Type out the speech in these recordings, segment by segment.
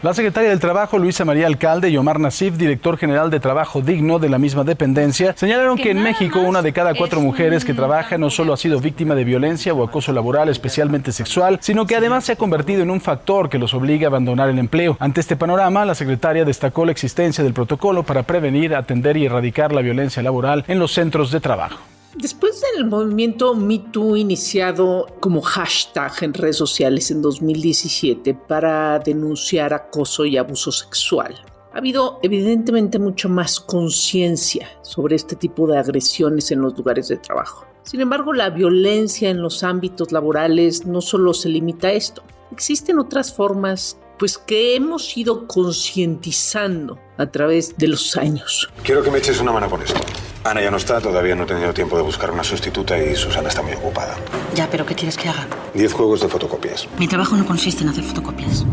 La secretaria del Trabajo, Luisa María Alcalde, y Omar Nasif, director general de Trabajo Digno de la misma dependencia, señalaron que, en México una de cada cuatro mujeres que trabaja no solo ha sido víctima de violencia o acoso laboral, especialmente sexual, sino que además se ha convertido en un factor que los obliga a abandonar el empleo. Ante este panorama, la secretaria destacó la existencia del protocolo para prevenir, atender y erradicar la violencia laboral en los centros de trabajo. Después del movimiento MeToo iniciado como hashtag en redes sociales en 2017 para denunciar acoso y abuso sexual, ha habido evidentemente mucha más conciencia sobre este tipo de agresiones en los lugares de trabajo. Sin embargo, la violencia en los ámbitos laborales no solo se limita a esto. Existen otras formas pues que hemos ido concientizando a través de los años. Quiero que me eches una mano con esto. Ana ya no está, todavía no he tenido tiempo de buscar una sustituta y Susana está muy ocupada. Ya, pero ¿qué quieres que haga? Diez juegos de fotocopias. Mi trabajo no consiste en hacer fotocopias.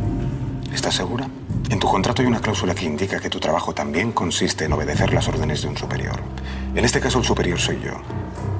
¿Estás segura? En tu contrato hay una cláusula que indica que tu trabajo también consiste en obedecer las órdenes de un superior. En este caso el superior soy yo.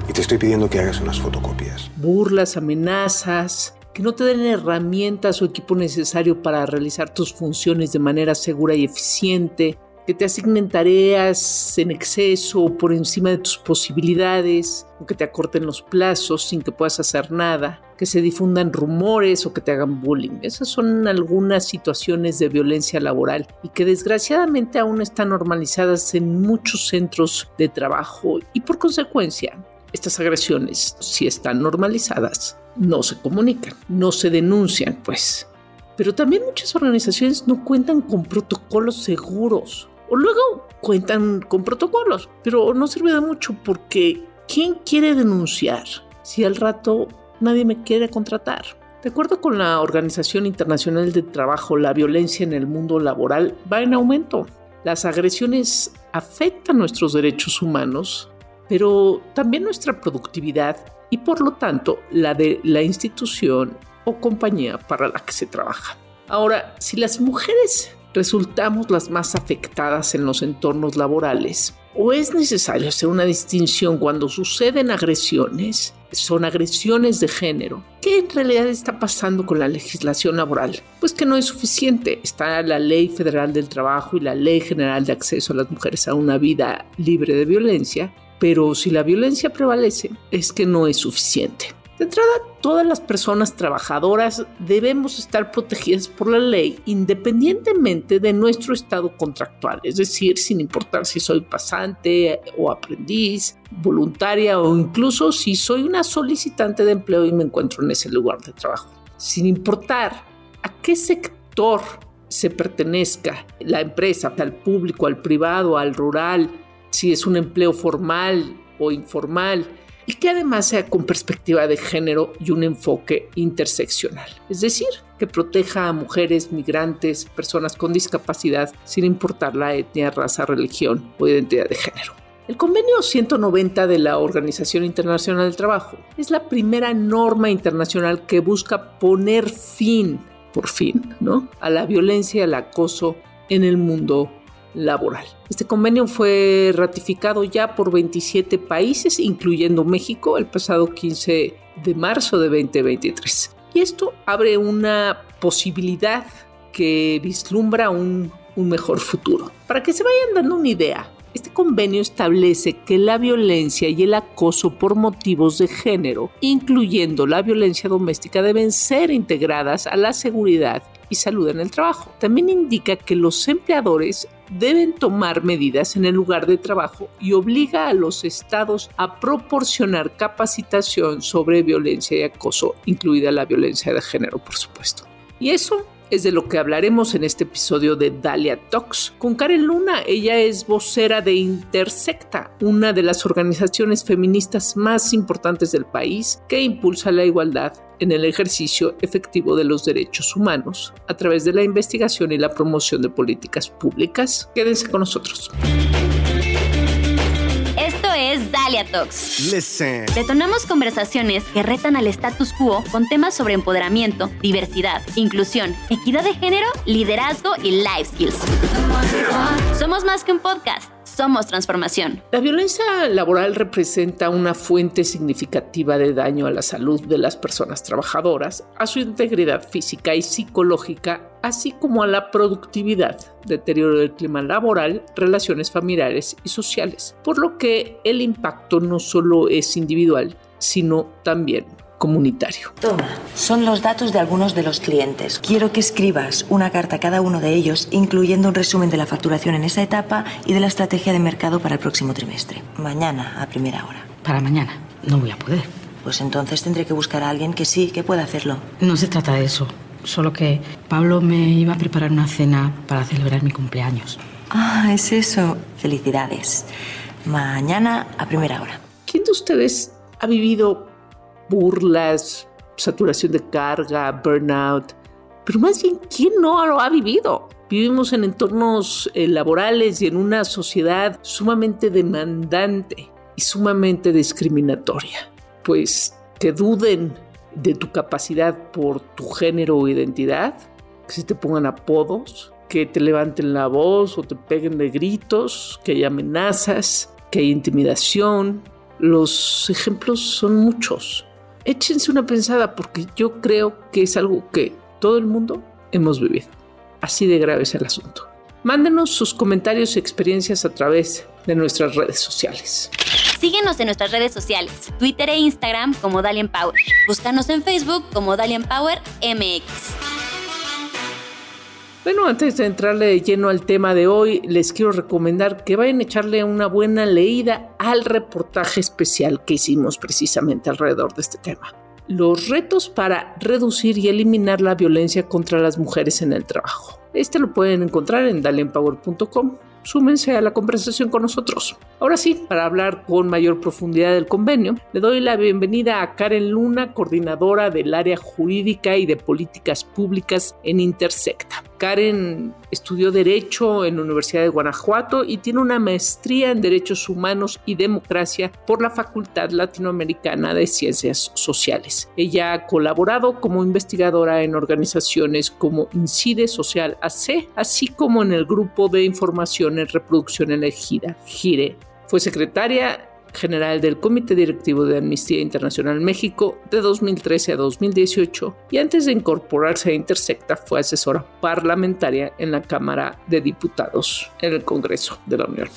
Y te estoy pidiendo que hagas unas fotocopias. Burlas, amenazas, que no te den herramientas o equipo necesario para realizar tus funciones de manera segura y eficiente, que te asignen tareas en exceso o por encima de tus posibilidades, o que te acorten los plazos sin que puedas hacer nada, que se difundan rumores o que te hagan bullying. Esas son algunas situaciones de violencia laboral y que desgraciadamente aún están normalizadas en muchos centros de trabajo y por consecuencia estas agresiones, si están normalizadas, no se comunican, no se denuncian, pues. Pero también muchas organizaciones no cuentan con protocolos seguros o luego cuentan con protocolos, pero no sirve de mucho porque ¿quién quiere denunciar si al rato nadie me quiere contratar? De acuerdo con la Organización Internacional de Trabajo, la violencia en el mundo laboral va en aumento. Las agresiones afectan nuestros derechos humanos, pero también nuestra productividad y por lo tanto la de la institución o compañía para la que se trabaja. Ahora, si las mujeres resultamos las más afectadas en los entornos laborales. ¿O es necesario hacer una distinción cuando suceden agresiones? Son agresiones de género. ¿Qué en realidad está pasando con la legislación laboral? Pues que no es suficiente. Está la Ley Federal del Trabajo y la Ley General de Acceso a las Mujeres a una vida libre de violencia, pero si la violencia prevalece, es que no es suficiente. De entrada, todas las personas trabajadoras debemos estar protegidas por la ley independientemente de nuestro estado contractual, es decir, sin importar si soy pasante o aprendiz, voluntaria o incluso si soy una solicitante de empleo y me encuentro en ese lugar de trabajo. Sin importar a qué sector se pertenezca la empresa, al público, al privado, al rural, si es un empleo formal o informal, y que además sea con perspectiva de género y un enfoque interseccional, es decir, que proteja a mujeres, migrantes, personas con discapacidad, sin importar la etnia, raza, religión o identidad de género. El convenio 190 de la Organización Internacional del Trabajo es la primera norma internacional que busca poner fin, por fin, ¿no? a la violencia y al acoso en el mundo laboral. Este convenio fue ratificado ya por 27 países, incluyendo México, el pasado 15 de marzo de 2023. Y esto abre una posibilidad que vislumbra un, un mejor futuro. Para que se vayan dando una idea, este convenio establece que la violencia y el acoso por motivos de género, incluyendo la violencia doméstica, deben ser integradas a la seguridad y salud en el trabajo. También indica que los empleadores deben tomar medidas en el lugar de trabajo y obliga a los estados a proporcionar capacitación sobre violencia y acoso, incluida la violencia de género, por supuesto. Y eso es de lo que hablaremos en este episodio de Dalia Talks con Karen Luna. Ella es vocera de Intersecta, una de las organizaciones feministas más importantes del país que impulsa la igualdad en el ejercicio efectivo de los derechos humanos a través de la investigación y la promoción de políticas públicas. Quédense con nosotros Dalia Talks. Listen. Detonamos conversaciones que retan al status quo con temas sobre empoderamiento, diversidad, inclusión, equidad de género, liderazgo y life skills. Somos más que un podcast somos transformación. La violencia laboral representa una fuente significativa de daño a la salud de las personas trabajadoras, a su integridad física y psicológica, así como a la productividad, deterioro del clima laboral, relaciones familiares y sociales, por lo que el impacto no solo es individual, sino también comunitario. Toma, son los datos de algunos de los clientes. Quiero que escribas una carta a cada uno de ellos, incluyendo un resumen de la facturación en esa etapa y de la estrategia de mercado para el próximo trimestre. Mañana, a primera hora. Para mañana. No voy a poder. Pues entonces tendré que buscar a alguien que sí, que pueda hacerlo. No se trata de eso. Solo que Pablo me iba a preparar una cena para celebrar mi cumpleaños. Ah, es eso. Felicidades. Mañana a primera hora. ¿Quién de ustedes ha vivido burlas, saturación de carga, burnout, pero más bien, ¿quién no lo ha vivido? Vivimos en entornos eh, laborales y en una sociedad sumamente demandante y sumamente discriminatoria. Pues que duden de tu capacidad por tu género o identidad, que se te pongan apodos, que te levanten la voz o te peguen de gritos, que hay amenazas, que hay intimidación. Los ejemplos son muchos échense una pensada porque yo creo que es algo que todo el mundo hemos vivido. Así de grave es el asunto. Mándenos sus comentarios y experiencias a través de nuestras redes sociales. Síguenos en nuestras redes sociales, Twitter e Instagram como Dalian Power. Búscanos en Facebook como Dalian Power MX. Bueno, antes de entrarle de lleno al tema de hoy, les quiero recomendar que vayan a echarle una buena leída al reportaje especial que hicimos precisamente alrededor de este tema. Los retos para reducir y eliminar la violencia contra las mujeres en el trabajo. Este lo pueden encontrar en dalienpower.com súmense a la conversación con nosotros. Ahora sí, para hablar con mayor profundidad del convenio, le doy la bienvenida a Karen Luna, coordinadora del área jurídica y de políticas públicas en Intersecta. Karen estudió Derecho en la Universidad de Guanajuato y tiene una maestría en Derechos Humanos y Democracia por la Facultad Latinoamericana de Ciencias Sociales. Ella ha colaborado como investigadora en organizaciones como Incide Social AC, así como en el Grupo de Información en Reproducción Elegida, GIRE. Fue secretaria general del Comité Directivo de Amnistía Internacional México de 2013 a 2018 y antes de incorporarse a Intersecta fue asesora parlamentaria en la Cámara de Diputados en el Congreso de la Unión.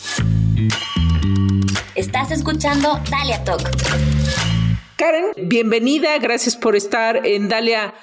Estás escuchando Dalia Talk. Karen, bienvenida, gracias por estar en Dalia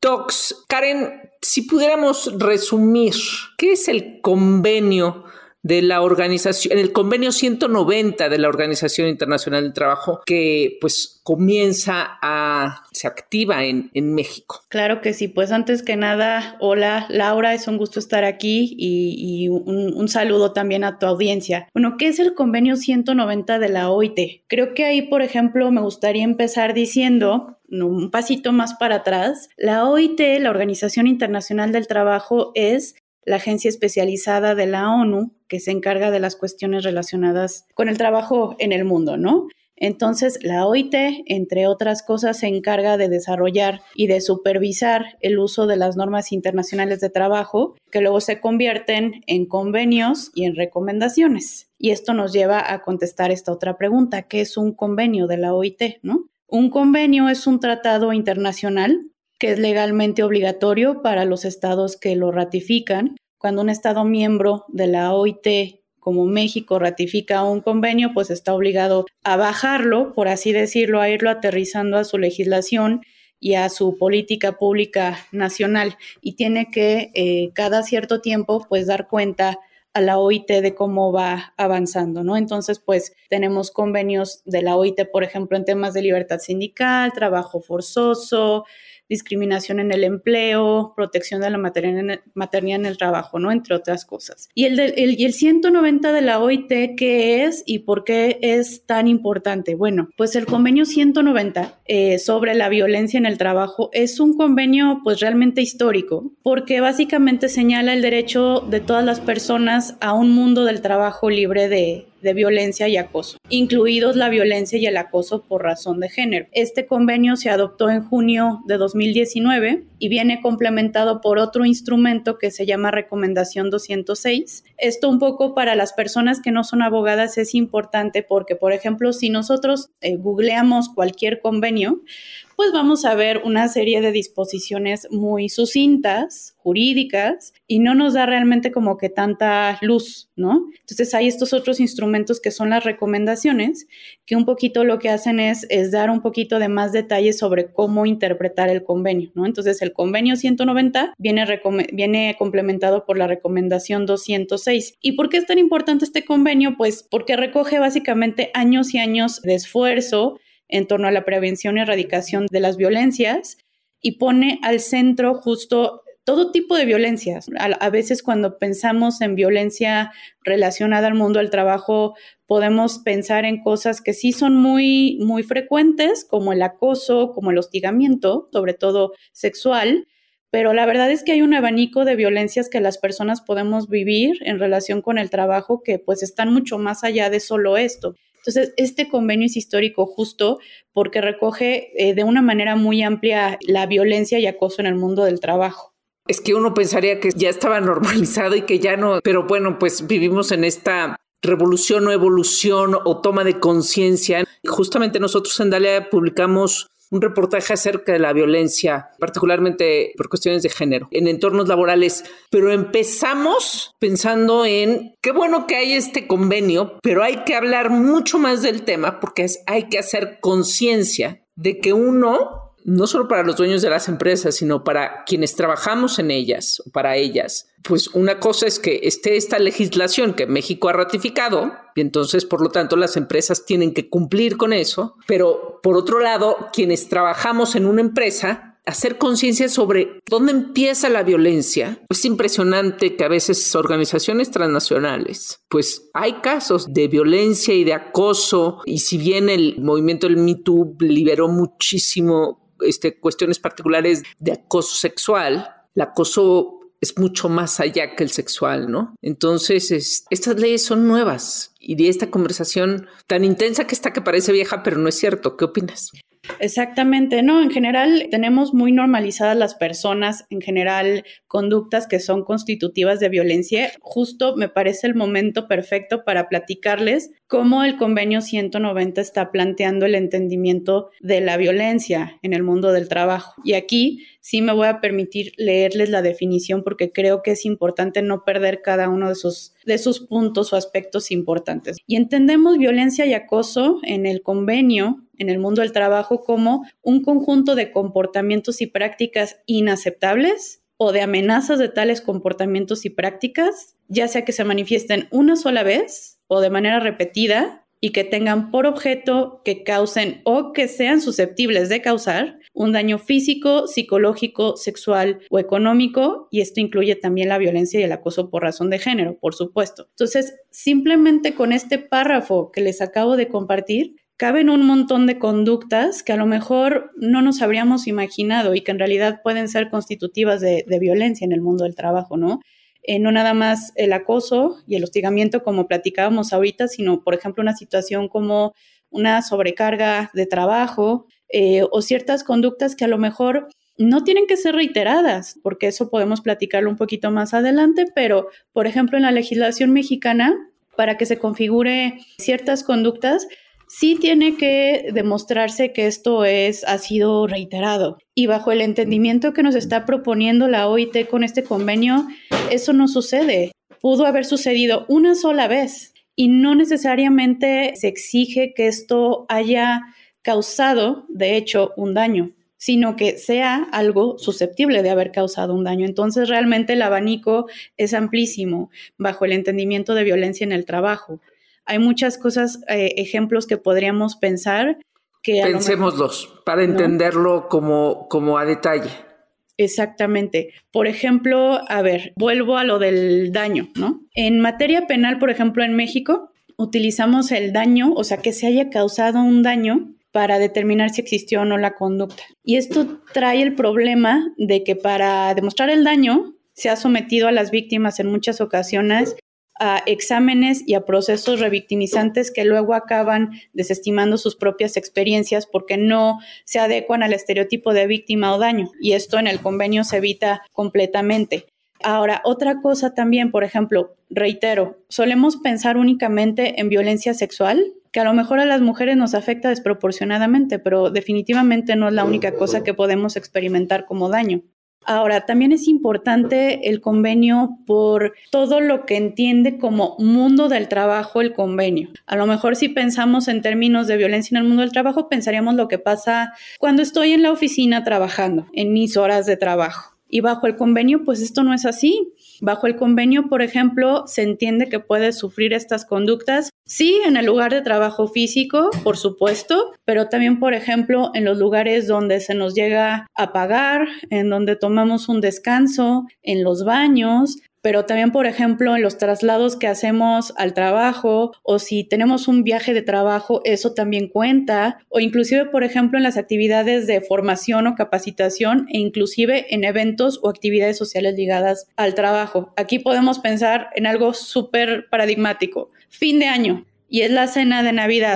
Talks. Karen, si pudiéramos resumir, ¿qué es el convenio de la organización, en el convenio 190 de la Organización Internacional del Trabajo, que pues comienza a, se activa en, en México. Claro que sí, pues antes que nada, hola Laura, es un gusto estar aquí y, un, un, saludo también a tu audiencia. Bueno, ¿qué es el convenio 190 de la OIT? Creo que ahí, por ejemplo, me gustaría empezar diciendo un pasito más para atrás, la OIT, la Organización Internacional del Trabajo, es la agencia especializada de la ONU que se encarga de las cuestiones relacionadas con el trabajo en el mundo, ¿no? Entonces, la OIT, entre otras cosas, se encarga de desarrollar y de supervisar el uso de las normas internacionales de trabajo, que luego se convierten en convenios y en recomendaciones. Y esto nos lleva a contestar esta otra pregunta, ¿qué es un convenio de la OIT? ¿no? Un convenio es un tratado internacional que es legalmente obligatorio para los estados que lo ratifican. Cuando un estado miembro de la OIT como México ratifica un convenio, pues está obligado a bajarlo, por así decirlo, a irlo aterrizando a su legislación y a su política pública nacional y tiene que eh, cada cierto tiempo pues dar cuenta a la OIT de cómo va avanzando, ¿no? Entonces, pues tenemos convenios de la OIT, por ejemplo, en temas de libertad sindical, trabajo forzoso, discriminación en el empleo, protección de la maternidad en el trabajo, ¿no? Entre otras cosas. Y el, y el 190 de la OIT, ¿qué es y por qué es tan importante? Bueno, pues el convenio 190 eh, sobre la violencia en el trabajo es un convenio pues realmente histórico porque básicamente señala el derecho de todas las personas a un mundo del trabajo libre de de violencia y acoso, incluidos la violencia y el acoso por razón de género. Este convenio se adoptó en junio de 2019 y viene complementado por otro instrumento que se llama Recomendación 206. Esto un poco para las personas que no son abogadas es importante porque, por ejemplo, si nosotros eh, googleamos cualquier convenio, pues vamos a ver una serie de disposiciones muy sucintas, jurídicas, y no nos da realmente como que tanta luz, ¿no? Entonces hay estos otros instrumentos que son las recomendaciones, que un poquito lo que hacen es, dar un poquito de más detalles sobre cómo interpretar el convenio, ¿no? Entonces el convenio 190 viene, viene complementado por la recomendación 206. ¿Y por qué es tan importante este convenio? Pues porque recoge básicamente años y años de esfuerzo en torno a la prevención y erradicación de las violencias y pone al centro justo todo tipo de violencias. A, veces cuando pensamos en violencia relacionada al mundo del trabajo, podemos pensar en cosas que sí son muy, muy frecuentes, como el acoso, como el hostigamiento, sobre todo sexual, pero la verdad es que hay un abanico de violencias que las personas podemos vivir en relación con el trabajo que pues están mucho más allá de solo esto. Entonces, este convenio es histórico justo porque recoge eh, de una manera muy amplia la violencia y acoso en el mundo del trabajo. Es que uno pensaría que ya estaba normalizado y que ya no, pero bueno, pues vivimos en esta revolución o evolución o toma de conciencia. Justamente nosotros en Dalia publicamos un reportaje acerca de la violencia, particularmente por cuestiones de género, en entornos laborales. Pero empezamos pensando en qué bueno que hay este convenio, pero hay que hablar mucho más del tema porque hay que hacer conciencia de que uno no solo para los dueños de las empresas, sino para quienes trabajamos en ellas o para ellas. Pues una cosa es que esté esta legislación que México ha ratificado y entonces, por lo tanto, las empresas tienen que cumplir con eso, pero por otro lado, quienes trabajamos en una empresa, hacer conciencia sobre dónde empieza la violencia. Es impresionante que a veces organizaciones transnacionales, pues hay casos de violencia y de acoso, y si bien el movimiento del Me Too liberó muchísimo este, cuestiones particulares de acoso sexual, el acoso es mucho más allá que el sexual, ¿no? Entonces, estas leyes son nuevas y de esta conversación tan intensa que está que parece vieja, pero no es cierto. ¿Qué opinas? Exactamente, no, en general tenemos muy normalizadas las personas, en general conductas que son constitutivas de violencia. Justo me parece el momento perfecto para platicarles cómo el convenio 190 está planteando el entendimiento de la violencia en el mundo del trabajo. Y aquí sí me voy a permitir leerles la definición porque creo que es importante no perder cada uno de sus, de sus puntos o aspectos importantes. Y entendemos violencia y acoso en el convenio en el mundo del trabajo como un conjunto de comportamientos y prácticas inaceptables o de amenazas de tales comportamientos y prácticas, ya sea que se manifiesten una sola vez o de manera repetida y que tengan por objeto que causen o que sean susceptibles de causar un daño físico, psicológico, sexual o económico, y esto incluye también la violencia y el acoso por razón de género, por supuesto. Entonces, simplemente con este párrafo que les acabo de compartir, caben un montón de conductas que a lo mejor no nos habríamos imaginado y que en realidad pueden ser constitutivas de, violencia en el mundo del trabajo, ¿no? Eh, no nada más el acoso y el hostigamiento como platicábamos ahorita, sino, por ejemplo, una situación como una sobrecarga de trabajo eh, o ciertas conductas que a lo mejor no tienen que ser reiteradas, porque eso podemos platicarlo un poquito más adelante, pero, por ejemplo, en la legislación mexicana, para que se configure ciertas conductas, sí tiene que demostrarse que esto es, ha sido reiterado. Y bajo el entendimiento que nos está proponiendo la OIT con este convenio, eso no sucede. Pudo haber sucedido una sola vez y no necesariamente se exige que esto haya causado, de hecho, un daño sino que sea algo susceptible de haber causado un daño. Entonces, realmente el abanico es amplísimo bajo el entendimiento de violencia en el trabajo hay muchas cosas, eh, ejemplos que podríamos pensar que... Pensémoslos para entenderlo como, como a detalle. Exactamente. Por ejemplo, a ver, vuelvo a lo del daño, ¿no? En materia penal, por ejemplo, en México, utilizamos el daño, o sea, que se haya causado un daño para determinar si existió o no la conducta. Y esto trae el problema de que para demostrar el daño se ha sometido a las víctimas en muchas ocasiones a exámenes y a procesos revictimizantes que luego acaban desestimando sus propias experiencias porque no se adecuan al estereotipo de víctima o daño. Y esto en el convenio se evita completamente. Ahora, otra cosa también, por ejemplo, reitero, solemos pensar únicamente en violencia sexual, que a lo mejor a las mujeres nos afecta desproporcionadamente, pero definitivamente no es la única cosa que podemos experimentar como daño. Ahora, también es importante el convenio por todo lo que entiende como mundo del trabajo el convenio. A lo mejor si pensamos en términos de violencia en el mundo del trabajo, pensaríamos lo que pasa cuando estoy en la oficina trabajando, en mis horas de trabajo. Y bajo el convenio, pues esto no es así. Bajo el convenio, por ejemplo, se entiende que puedes sufrir estas conductas, sí, en el lugar de trabajo físico, por supuesto, pero también, por ejemplo, en los lugares donde se nos llega a pagar, en donde tomamos un descanso, en los baños, pero también, por ejemplo, en los traslados que hacemos al trabajo o si tenemos un viaje de trabajo, eso también cuenta, o inclusive, por ejemplo, en las actividades de formación o capacitación e inclusive en eventos o actividades sociales ligadas al trabajo. Aquí podemos pensar en algo súper paradigmático. Fin de año, y es la cena de Navidad.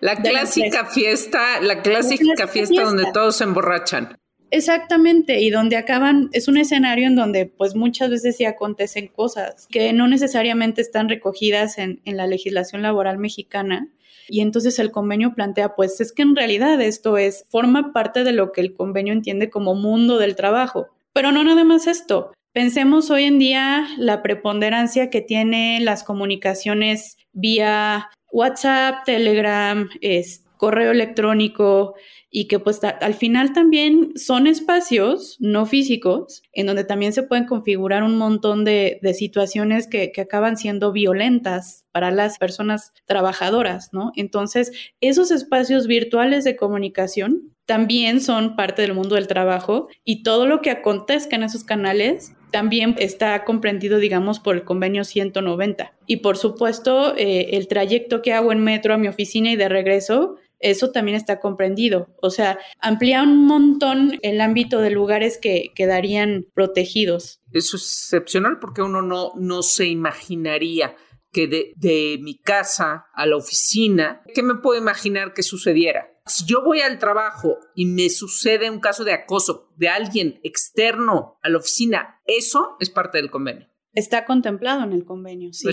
La, clásica fiesta, la clásica fiesta donde todos se emborrachan. Exactamente, y donde acaban, es un escenario en donde pues muchas veces sí acontecen cosas que no necesariamente están recogidas en, en la legislación laboral mexicana. Y entonces el convenio plantea, pues es que en realidad esto es, forma parte de lo que el convenio entiende como mundo del trabajo. Pero no nada más esto. Pensemos hoy en día la preponderancia que tienen las comunicaciones vía WhatsApp, Telegram, es, correo electrónico, y que pues al final también son espacios no físicos en donde también se pueden configurar un montón de, situaciones que, que, acaban siendo violentas para las personas trabajadoras, ¿no? Entonces, esos espacios virtuales de comunicación también son parte del mundo del trabajo y todo lo que acontezca en esos canales también está comprendido, digamos, por el convenio 190. Y por supuesto, eh, el trayecto que hago en metro a mi oficina y de regreso eso también está comprendido. O sea, amplía un montón el ámbito de lugares que quedarían protegidos. Eso es excepcional porque uno no, no se imaginaría que de, de mi casa a la oficina, ¿qué me puedo imaginar que sucediera? Si yo voy al trabajo y me sucede un caso de acoso de alguien externo a la oficina, eso es parte del convenio. Está contemplado en el convenio, sí.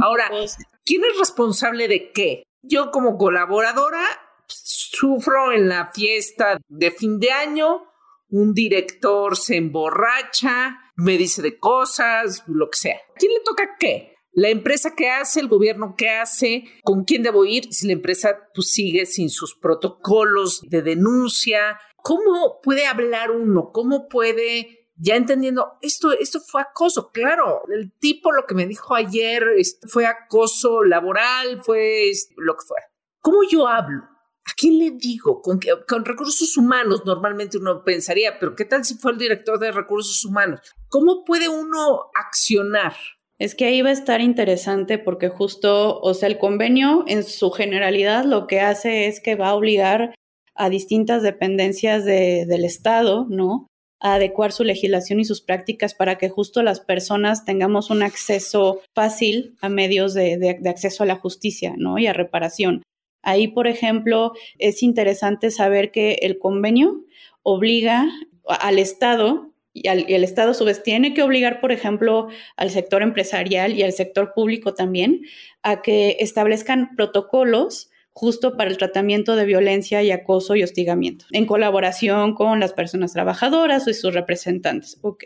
Ahora, ¿quién es responsable de qué? Yo como colaboradora sufro en la fiesta de fin de año, un director se emborracha, me dice de cosas, lo que sea. ¿A quién le toca qué? La empresa que hace, el gobierno que hace, con quién debo ir si la empresa pues, sigue sin sus protocolos de denuncia. ¿Cómo puede hablar uno? ¿Cómo puede ya entendiendo, esto, esto fue acoso, claro, el tipo lo que me dijo ayer fue acoso laboral, fue lo que fuera. ¿Cómo yo hablo? ¿A quién le digo? Con, con recursos humanos normalmente uno pensaría, pero ¿qué tal si fue el director de recursos humanos? ¿Cómo puede uno accionar? Es que ahí va a estar interesante porque justo, o sea, el convenio en su generalidad lo que hace es que va a obligar a distintas dependencias del Estado, ¿no? A adecuar su legislación y sus prácticas para que justo las personas tengamos un acceso fácil a medios de, acceso a la justicia, ¿no? Y a reparación. Ahí, por ejemplo, es interesante saber que el convenio obliga al Estado y, el Estado a su vez tiene que obligar, por ejemplo, al sector empresarial y al sector público también a que establezcan protocolos justo para el tratamiento de violencia y acoso y hostigamiento, en colaboración con las personas trabajadoras y sus representantes. Ok.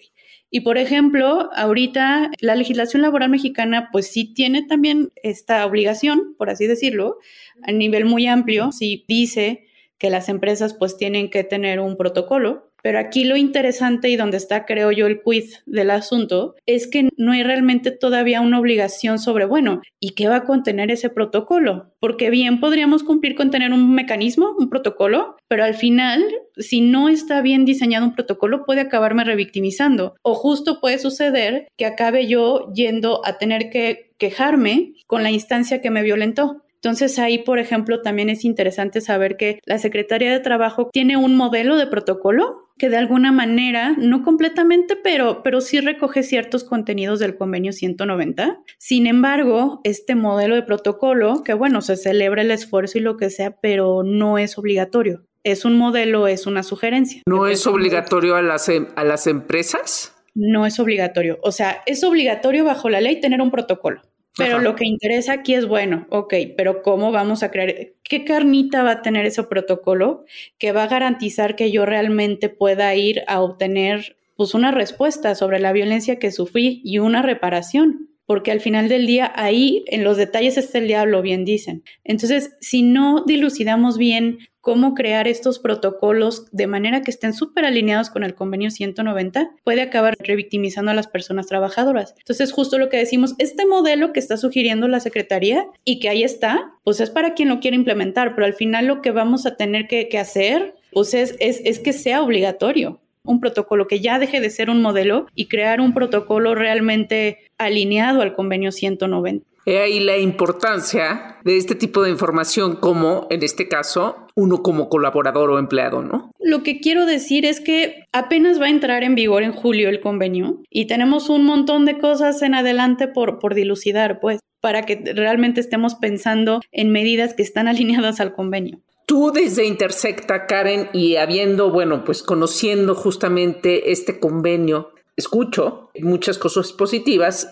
Y por ejemplo, ahorita la legislación laboral mexicana pues sí tiene también esta obligación, por así decirlo, a nivel muy amplio, sí dice que las empresas pues tienen que tener un protocolo pero aquí lo interesante y donde está, creo yo, el quiz del asunto es que no hay realmente todavía una obligación sobre, bueno, ¿y qué va a contener ese protocolo? Porque bien podríamos cumplir con tener un mecanismo, un protocolo, pero al final, si no está bien diseñado un protocolo, puede acabarme revictimizando. O justo puede suceder que acabe yo yendo a tener que quejarme con la instancia que me violentó. Entonces ahí, por ejemplo, también es interesante saber que la Secretaría de Trabajo tiene un modelo de protocolo que de alguna manera, no completamente, pero, pero sí recoge ciertos contenidos del convenio 190. Sin embargo, este modelo de protocolo, que bueno, se celebra el esfuerzo y lo que sea, pero no es obligatorio. Es un modelo, es una sugerencia. ¿No es obligatorio a las, em, a las empresas? No es obligatorio. O sea, es obligatorio bajo la ley tener un protocolo. Pero lo que interesa aquí es, bueno, ok, pero ¿cómo vamos a crear? ¿Qué carnita va a tener ese protocolo que va a garantizar que yo realmente pueda ir a obtener pues una respuesta sobre la violencia que sufrí y una reparación? Porque al final del día ahí en los detalles está el diablo, bien dicen. Entonces, si no dilucidamos bien cómo crear estos protocolos de manera que estén súper alineados con el convenio 190, puede acabar revictimizando a las personas trabajadoras. Entonces, justo lo que decimos, este modelo que está sugiriendo la Secretaría y que ahí está, pues es para quien lo quiere implementar, pero al final lo que vamos a tener que, hacer, pues es, es, es que sea obligatorio un protocolo que ya deje de ser un modelo y crear un protocolo realmente alineado al convenio 190. He ahí la importancia de este tipo de información como, en este caso, uno como colaborador o empleado, ¿no? Lo que quiero decir es que apenas va a entrar en vigor en julio el convenio y tenemos un montón de cosas en adelante por, por dilucidar, pues, para que realmente estemos pensando en medidas que están alineadas al convenio. Tú desde Intersecta, Karen, y habiendo, bueno, pues conociendo justamente este convenio, escucho muchas cosas positivas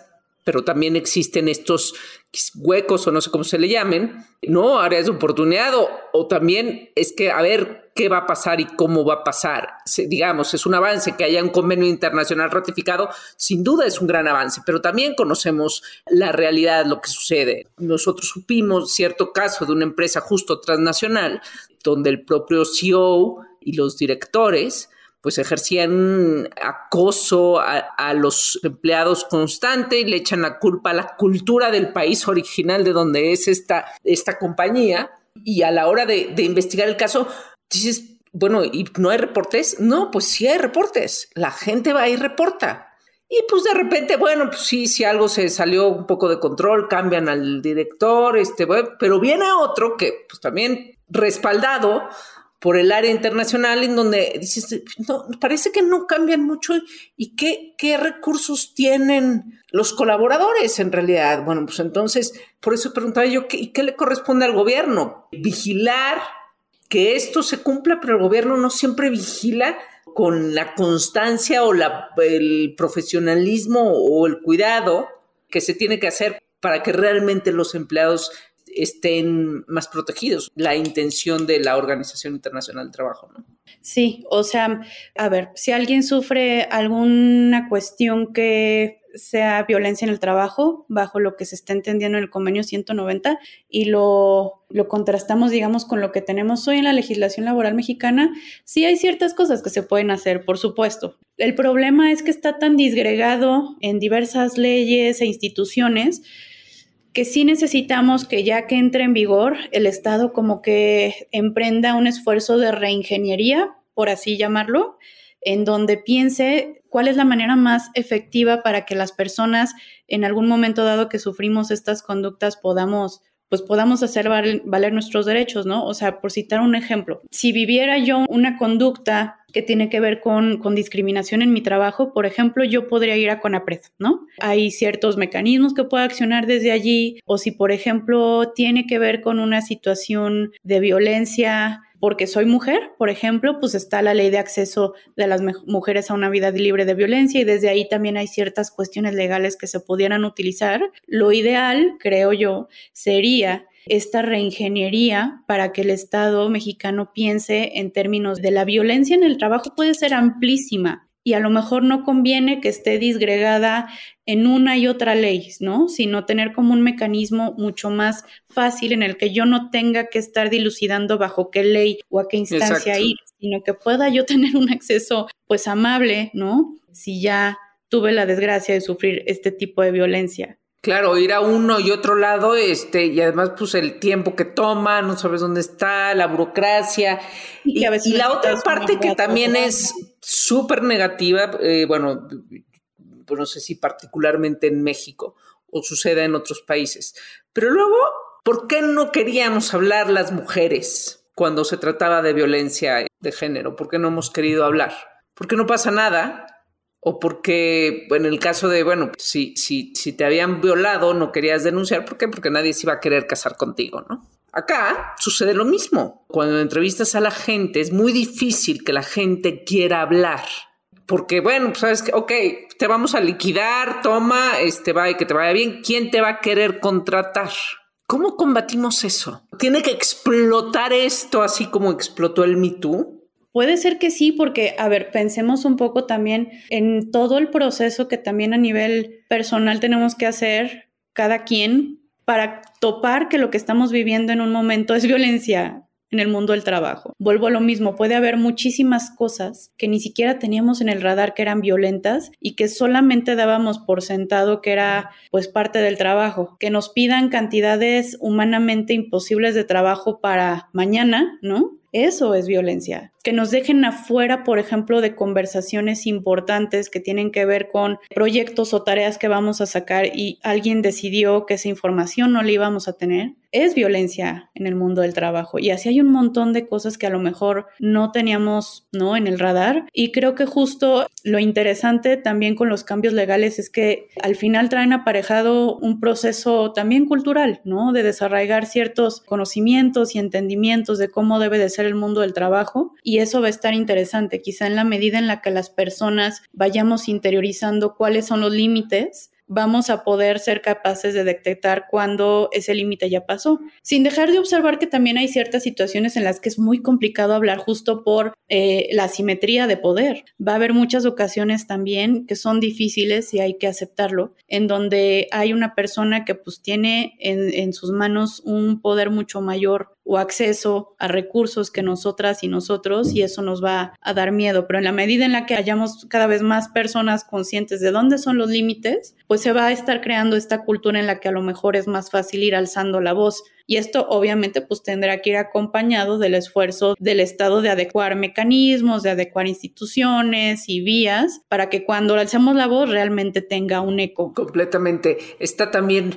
pero también existen estos huecos o no sé cómo se le llamen, ¿no? Áreas de oportunidad o, también es que a ver qué va a pasar y cómo va a pasar. digamos, es un avance que haya un convenio internacional ratificado, sin duda es un gran avance, pero también conocemos la realidad, lo que sucede. Nosotros supimos cierto caso de una empresa justo transnacional donde el propio CEO y los directores pues ejercían acoso a, los empleados constante y le echan la culpa a la cultura del país original de donde es esta, esta compañía. Y a la hora de, investigar el caso, dices, bueno, ¿y no hay reportes? No, pues sí hay reportes. La gente va y reporta. Y pues de repente, bueno, pues sí, si algo se salió un poco de control, cambian al director, este, pero viene otro que pues también respaldado por el área internacional en donde dices, no, parece que no cambian mucho y qué, qué recursos tienen los colaboradores en realidad. Bueno, pues entonces, por eso preguntaba yo, ¿qué, ¿qué le corresponde al gobierno? Vigilar que esto se cumpla, pero el gobierno no siempre vigila con la constancia o la, el profesionalismo o el cuidado que se tiene que hacer para que realmente los empleados estén más protegidos, la intención de la Organización Internacional del Trabajo, ¿no? Sí, o sea, a ver, si alguien sufre alguna cuestión que sea violencia en el trabajo, bajo lo que se está entendiendo en el convenio 190, y lo, lo, contrastamos, digamos, con lo que tenemos hoy en la legislación laboral mexicana, sí hay ciertas cosas que se pueden hacer, por supuesto. El problema es que está tan disgregado en diversas leyes e instituciones que sí necesitamos que ya que entre en vigor, el Estado como que emprenda un esfuerzo de reingeniería, por así llamarlo, en donde piense cuál es la manera más efectiva para que las personas en algún momento dado que sufrimos estas conductas podamos pues podamos hacer valer nuestros derechos, ¿no? O sea, por citar un ejemplo, si viviera yo una conducta que tiene que ver con, con, discriminación en mi trabajo, por ejemplo, yo podría ir a CONAPRED, ¿no? Hay ciertos mecanismos que puedo accionar desde allí, o si, por ejemplo, tiene que ver con una situación de violencia porque soy mujer, por ejemplo, pues está la ley de acceso de las mujeres a una vida libre de violencia y desde ahí también hay ciertas cuestiones legales que se pudieran utilizar. Lo ideal, creo yo, sería esta reingeniería para que el Estado mexicano piense en términos de la violencia en el trabajo puede ser amplísima y a lo mejor no conviene que esté disgregada en una y otra ley, ¿no? Sino tener como un mecanismo mucho más fácil en el que yo no tenga que estar dilucidando bajo qué ley o a qué instancia ir, sino que pueda yo tener un acceso pues amable, ¿no? Si ya tuve la desgracia de sufrir este tipo de violencia. Claro, ir a uno y otro lado, este, y además, pues el tiempo que toma, no sabes dónde está, la burocracia. Y, la otra parte que también es súper negativa, eh, bueno, pues no sé si particularmente en México o suceda en otros países, pero luego, ¿por qué no queríamos hablar las mujeres cuando se trataba de violencia de género? ¿Por qué no hemos querido hablar? porque no pasa nada, o porque en el caso de, bueno, si, si, si te habían violado, no querías denunciar, ¿por qué? Porque nadie se iba a querer casar contigo, ¿no? Acá sucede lo mismo. Cuando entrevistas a la gente, es muy difícil que la gente quiera hablar. Porque, bueno, pues sabes que, ok, te vamos a liquidar, toma, este va y que te vaya bien. ¿Quién te va a querer contratar? ¿Cómo combatimos eso? ¿Tiene que explotar esto así como explotó el Me Too? Puede ser que sí, porque, a ver, pensemos un poco también en todo el proceso que también a nivel personal tenemos que hacer cada quien para topar que lo que estamos viviendo en un momento es violencia en el mundo del trabajo. Vuelvo a lo mismo, puede haber muchísimas cosas que ni siquiera teníamos en el radar que eran violentas y que solamente dábamos por sentado que era pues parte del trabajo, que nos pidan cantidades humanamente imposibles de trabajo para mañana, ¿no? Eso es violencia. Que nos dejen afuera, por ejemplo, de conversaciones importantes que tienen que ver con proyectos o tareas que vamos a sacar y alguien decidió que esa información no la íbamos a tener es violencia en el mundo del trabajo y así hay un montón de cosas que a lo mejor no teníamos no en el radar. Y creo que justo lo interesante también con los cambios legales es que al final traen aparejado un proceso también cultural, ¿no? De desarraigar ciertos conocimientos y entendimientos de cómo debe de ser el mundo del trabajo. Y eso va a estar interesante, quizá en la medida en la que las personas vayamos interiorizando cuáles son los límites vamos a poder ser capaces de detectar cuándo ese límite ya pasó, sin dejar de observar que también hay ciertas situaciones en las que es muy complicado hablar justo por eh, la simetría de poder. Va a haber muchas ocasiones también que son difíciles y hay que aceptarlo, en donde hay una persona que pues tiene en, en sus manos un poder mucho mayor o acceso a recursos que nosotras y nosotros y eso nos va a dar miedo. Pero en la medida en la que hayamos cada vez más personas conscientes de dónde son los límites, pues se va a estar creando esta cultura en la que a lo mejor es más fácil ir alzando la voz. Y esto obviamente pues tendrá que ir acompañado del esfuerzo del Estado de adecuar mecanismos, de adecuar instituciones y vías para que cuando alcemos la voz realmente tenga un eco. Completamente. Está también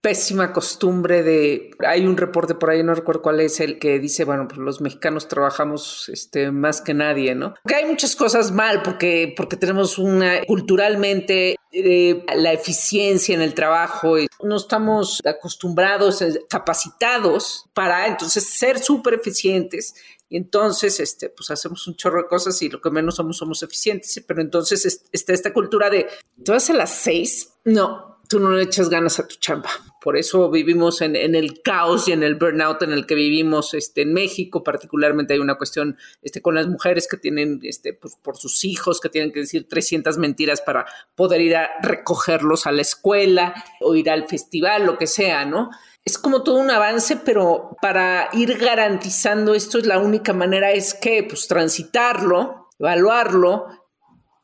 pésima costumbre de, hay un reporte por ahí, no recuerdo cuál es el que dice, bueno, pues los mexicanos trabajamos este, más que nadie, ¿no? Hay muchas cosas mal porque, porque tenemos una, culturalmente, eh, la eficiencia en el trabajo, y no estamos acostumbrados, eh, capacitados para entonces ser súper eficientes y entonces, este, pues hacemos un chorro de cosas y lo que menos somos somos eficientes. Pero entonces está esta cultura de, ¿te vas a las seis? No, tú no le echas ganas a tu chamba. Por eso vivimos en, el caos y en el burnout en el que vivimos este, en México. Particularmente hay una cuestión este, con las mujeres que tienen, este, pues, por sus hijos, que tienen que decir 300 mentiras para poder ir a recogerlos a la escuela o ir al festival, lo que sea, ¿no? Es como todo un avance, pero para ir garantizando esto es la única manera es que, pues, transitarlo, evaluarlo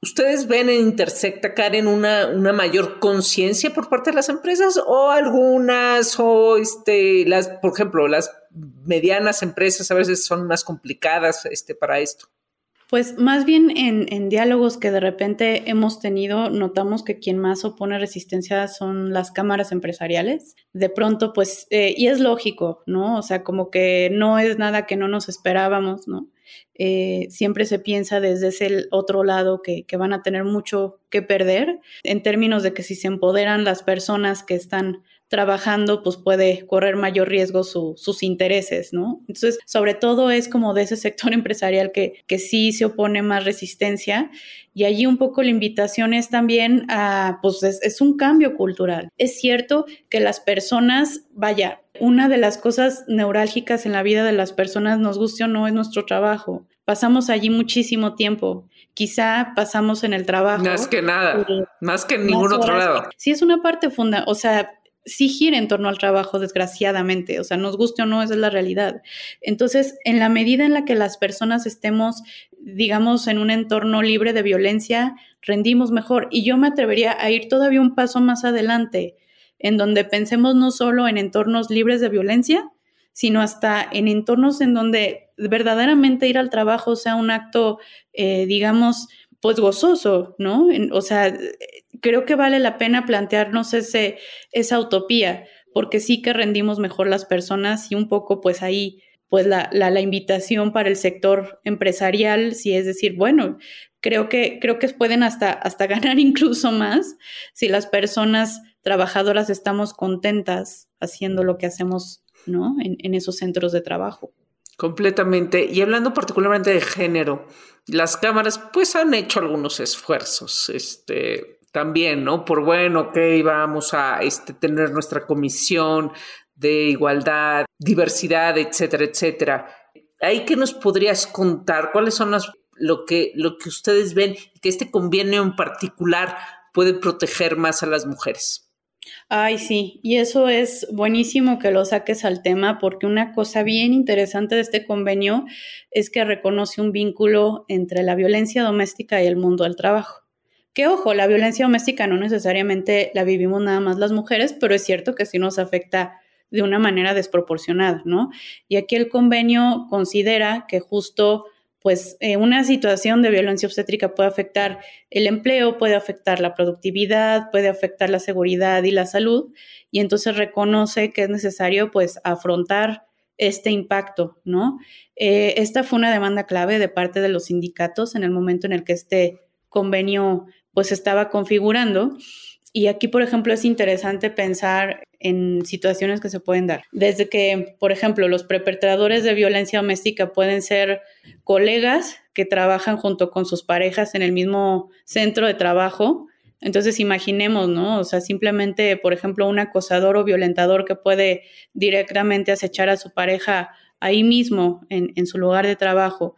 ¿Ustedes ven en Intersecta, Karen, una, una mayor conciencia por parte de las empresas o algunas, o este, las, por ejemplo, las medianas empresas a veces son más complicadas este, para esto? Pues más bien en, diálogos que de repente hemos tenido, notamos que quien más opone resistencia son las cámaras empresariales. De pronto, pues, eh, y es lógico, ¿no? O sea, como que no es nada que no nos esperábamos, ¿no? Eh, siempre se piensa desde ese otro lado que, van a tener mucho que perder en términos de que si se empoderan las personas que están trabajando, pues puede correr mayor riesgo sus intereses, ¿no? Entonces, sobre todo es como de ese sector empresarial que, que sí se opone más resistencia y allí un poco la invitación es también a, pues es, es un cambio cultural. Es cierto que las personas, vaya, una de las cosas neurálgicas en la vida de las personas, nos guste o no, es nuestro trabajo. Pasamos allí muchísimo tiempo. Quizá pasamos en el trabajo. Más que nada, más que en ningún otro lado. Sí, es una parte fundamental. O sea, sí gira en torno al trabajo, desgraciadamente. O sea, nos guste o no, esa es la realidad. Entonces, en la medida en la que las personas estemos, digamos, en un entorno libre de violencia, rendimos mejor. Y yo me atrevería a ir todavía un paso más adelante en donde pensemos no solo en entornos libres de violencia, sino hasta en entornos en donde verdaderamente ir al trabajo sea un acto, eh, digamos, pues gozoso, ¿no? o sea, creo que vale la pena plantearnos ese, esa utopía, porque sí que rendimos mejor las personas y un poco pues ahí, pues la, la, invitación para el sector empresarial, sí es decir, bueno, creo que, creo que pueden hasta, hasta ganar incluso más si las personas trabajadoras estamos contentas haciendo lo que hacemos ¿no? en esos centros de trabajo. Completamente. Y hablando particularmente de género, las cámaras pues han hecho algunos esfuerzos, este, también, ¿no? Por bueno, ok, vamos a este, tener nuestra comisión de igualdad, diversidad, etcétera, etcétera. ¿Ahí qué nos podrías contar? ¿Cuáles son las, lo, que, lo que ustedes ven que este convenio en particular puede proteger más a las mujeres? Ay, sí, y eso es buenísimo que lo saques al tema porque una cosa bien interesante de este convenio es que reconoce un vínculo entre la violencia doméstica y el mundo del trabajo. Que ojo, la violencia doméstica no necesariamente la vivimos nada más las mujeres, pero es cierto que sí nos afecta de una manera desproporcionada, ¿no? Y aquí el convenio considera que justo pues eh, una situación de violencia obstétrica puede afectar el empleo, puede afectar la productividad, puede afectar la seguridad y la salud, y entonces reconoce que es necesario pues afrontar este impacto, ¿no? Eh, esta fue una demanda clave de parte de los sindicatos en el momento en el que este convenio pues estaba configurando. Y aquí, por ejemplo, es interesante pensar en situaciones que se pueden dar. Desde que, por ejemplo, los perpetradores de violencia doméstica pueden ser colegas que trabajan junto con sus parejas en el mismo centro de trabajo. Entonces, imaginemos, ¿no? O sea, simplemente, por ejemplo, un acosador o violentador que puede directamente acechar a su pareja ahí mismo, en, en su lugar de trabajo.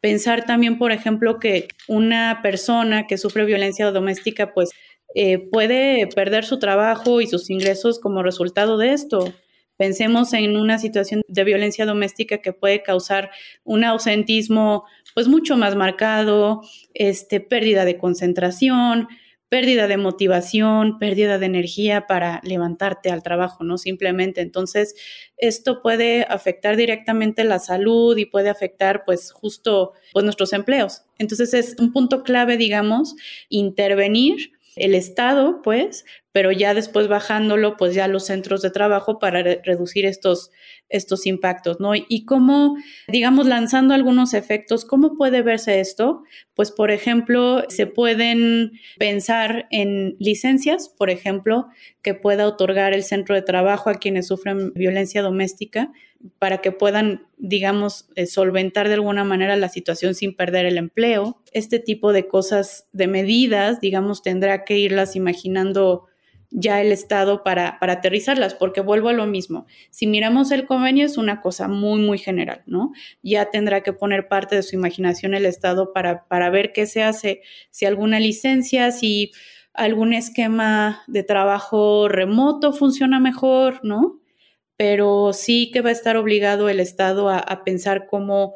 Pensar también, por ejemplo, que una persona que sufre violencia doméstica, pues eh, puede perder su trabajo y sus ingresos como resultado de esto. Pensemos en una situación de violencia doméstica que puede causar un ausentismo pues mucho más marcado, este, pérdida de concentración, pérdida de motivación, pérdida de energía para levantarte al trabajo, ¿no? Simplemente. Entonces, esto puede afectar directamente la salud y puede afectar, pues, justo, pues, nuestros empleos. Entonces, es un punto clave, digamos, intervenir el Estado, pues, pero ya después bajándolo, pues ya los centros de trabajo para reducir estos, estos impactos, ¿no? Y cómo, digamos, lanzando algunos efectos, ¿cómo puede verse esto? Pues, por ejemplo, se pueden pensar en licencias, por ejemplo, que pueda otorgar el centro de trabajo a quienes sufren violencia doméstica para que puedan, digamos, eh, solventar de alguna manera la situación sin perder el empleo. Este tipo de cosas, de medidas, digamos, tendrá que irlas imaginando ya el Estado para, para aterrizarlas, porque vuelvo a lo mismo. Si miramos el convenio es una cosa muy, muy general, ¿no? Ya tendrá que poner parte de su imaginación el Estado para, para ver qué se hace, si alguna licencia, si algún esquema de trabajo remoto funciona mejor, ¿no? pero sí que va a estar obligado el Estado a, pensar cómo,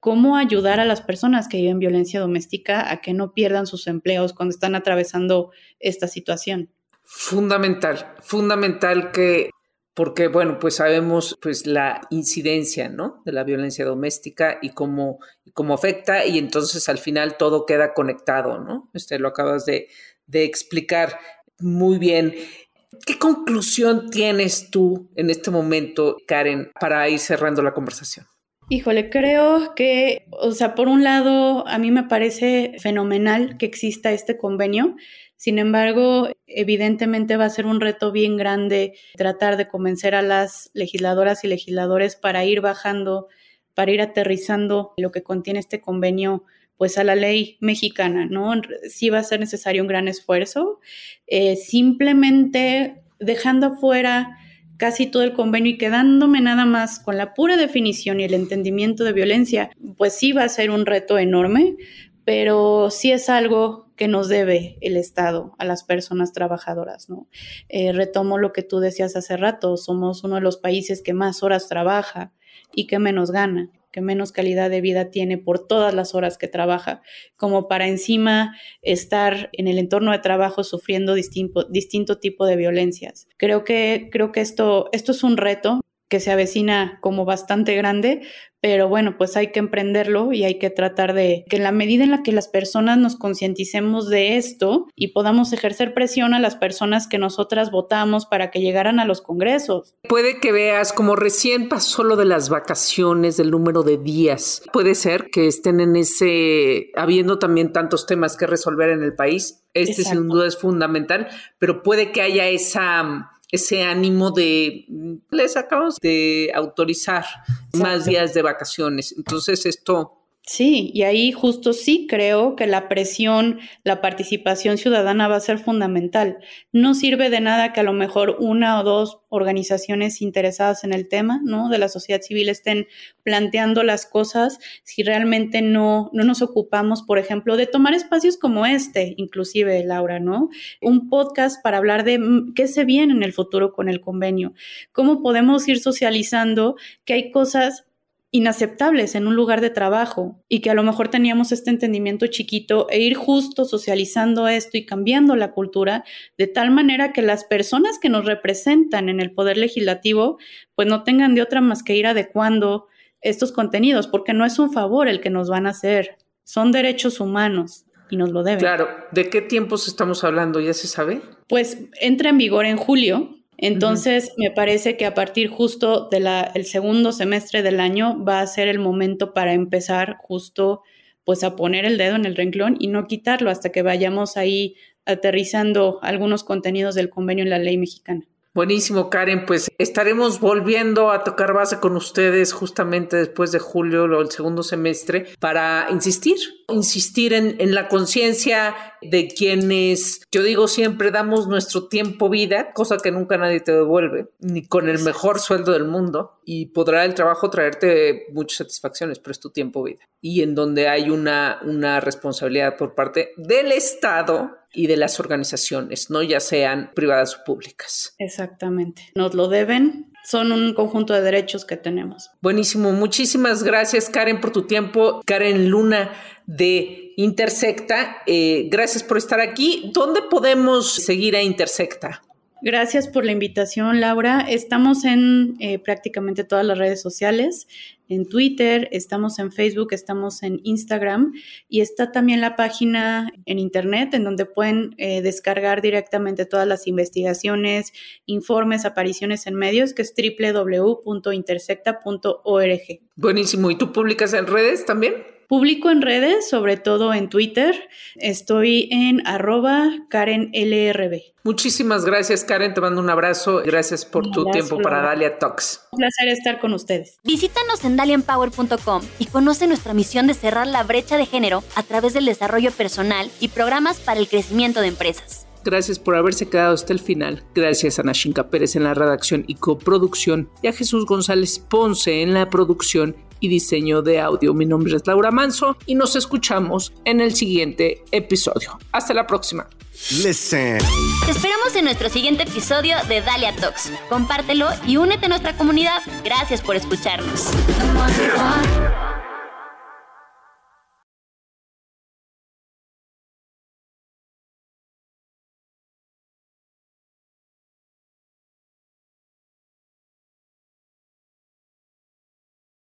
cómo ayudar a las personas que viven violencia doméstica a que no pierdan sus empleos cuando están atravesando esta situación. Fundamental, fundamental que porque bueno, pues sabemos pues la incidencia, ¿no? de la violencia doméstica y cómo, cómo afecta y entonces al final todo queda conectado, ¿no? Este lo acabas de, de explicar muy bien. ¿Qué conclusión tienes tú en este momento, Karen, para ir cerrando la conversación? Híjole, creo que, o sea, por un lado, a mí me parece fenomenal que exista este convenio. Sin embargo, evidentemente va a ser un reto bien grande tratar de convencer a las legisladoras y legisladores para ir bajando, para ir aterrizando lo que contiene este convenio pues a la ley mexicana, ¿no? Sí va a ser necesario un gran esfuerzo. Eh, simplemente dejando afuera casi todo el convenio y quedándome nada más con la pura definición y el entendimiento de violencia, pues sí va a ser un reto enorme, pero sí es algo que nos debe el Estado a las personas trabajadoras, ¿no? Eh, retomo lo que tú decías hace rato, somos uno de los países que más horas trabaja y que menos gana que menos calidad de vida tiene por todas las horas que trabaja, como para encima estar en el entorno de trabajo sufriendo distinto, distinto tipo de violencias. Creo que, creo que esto, esto es un reto que se avecina como bastante grande, pero bueno, pues hay que emprenderlo y hay que tratar de que en la medida en la que las personas nos concienticemos de esto y podamos ejercer presión a las personas que nosotras votamos para que llegaran a los congresos. Puede que veas como recién pasó lo de las vacaciones, del número de días. Puede ser que estén en ese, habiendo también tantos temas que resolver en el país. Este sin duda es fundamental, pero puede que haya esa ese ánimo de les acabamos de autorizar más días de vacaciones. Entonces esto Sí, y ahí justo sí creo que la presión, la participación ciudadana va a ser fundamental. No sirve de nada que a lo mejor una o dos organizaciones interesadas en el tema, ¿no? De la sociedad civil estén planteando las cosas si realmente no, no nos ocupamos, por ejemplo, de tomar espacios como este, inclusive, Laura, ¿no? Un podcast para hablar de mm, qué se viene en el futuro con el convenio, cómo podemos ir socializando que hay cosas inaceptables en un lugar de trabajo y que a lo mejor teníamos este entendimiento chiquito e ir justo socializando esto y cambiando la cultura de tal manera que las personas que nos representan en el poder legislativo pues no tengan de otra más que ir adecuando estos contenidos porque no es un favor el que nos van a hacer, son derechos humanos y nos lo deben. Claro, ¿de qué tiempos estamos hablando? ¿Ya se sabe? Pues entra en vigor en julio, entonces, me parece que a partir justo del segundo semestre del año va a ser el momento para empezar justo pues a poner el dedo en el renglón y no quitarlo hasta que vayamos ahí aterrizando algunos contenidos del convenio en la ley mexicana. Buenísimo, Karen. Pues estaremos volviendo a tocar base con ustedes justamente después de julio o el segundo semestre para insistir, insistir en, en la conciencia de quienes, yo digo siempre, damos nuestro tiempo vida, cosa que nunca nadie te devuelve, ni con el mejor sueldo del mundo, y podrá el trabajo traerte muchas satisfacciones, pero es tu tiempo vida. Y en donde hay una, una responsabilidad por parte del Estado y de las organizaciones, no ya sean privadas o públicas. Exactamente. Nos lo deben. Son un conjunto de derechos que tenemos. Buenísimo. Muchísimas gracias, Karen, por tu tiempo. Karen Luna de Intersecta. Eh, gracias por estar aquí. ¿Dónde podemos seguir a Intersecta? Gracias por la invitación, Laura. Estamos en eh, prácticamente todas las redes sociales, en Twitter, estamos en Facebook, estamos en Instagram y está también la página en Internet en donde pueden eh, descargar directamente todas las investigaciones, informes, apariciones en medios, que es www.intersecta.org. Buenísimo. ¿Y tú publicas en redes también? Publico en redes, sobre todo en Twitter. Estoy en arroba KarenLRB. Muchísimas gracias, Karen. Te mando un abrazo. Gracias por tu tiempo para Dalia Talks. Un placer estar con ustedes. Visítanos en dalianpower.com y conoce nuestra misión de cerrar la brecha de género a través del desarrollo personal y programas para el crecimiento de empresas. Gracias por haberse quedado hasta el final. Gracias a Nashinka Pérez en la redacción y coproducción y a Jesús González Ponce en la producción y diseño de audio. Mi nombre es Laura Manso y nos escuchamos en el siguiente episodio. Hasta la próxima. Listen. Te esperamos en nuestro siguiente episodio de Dalia Talks. Compártelo y únete a nuestra comunidad. Gracias por escucharnos.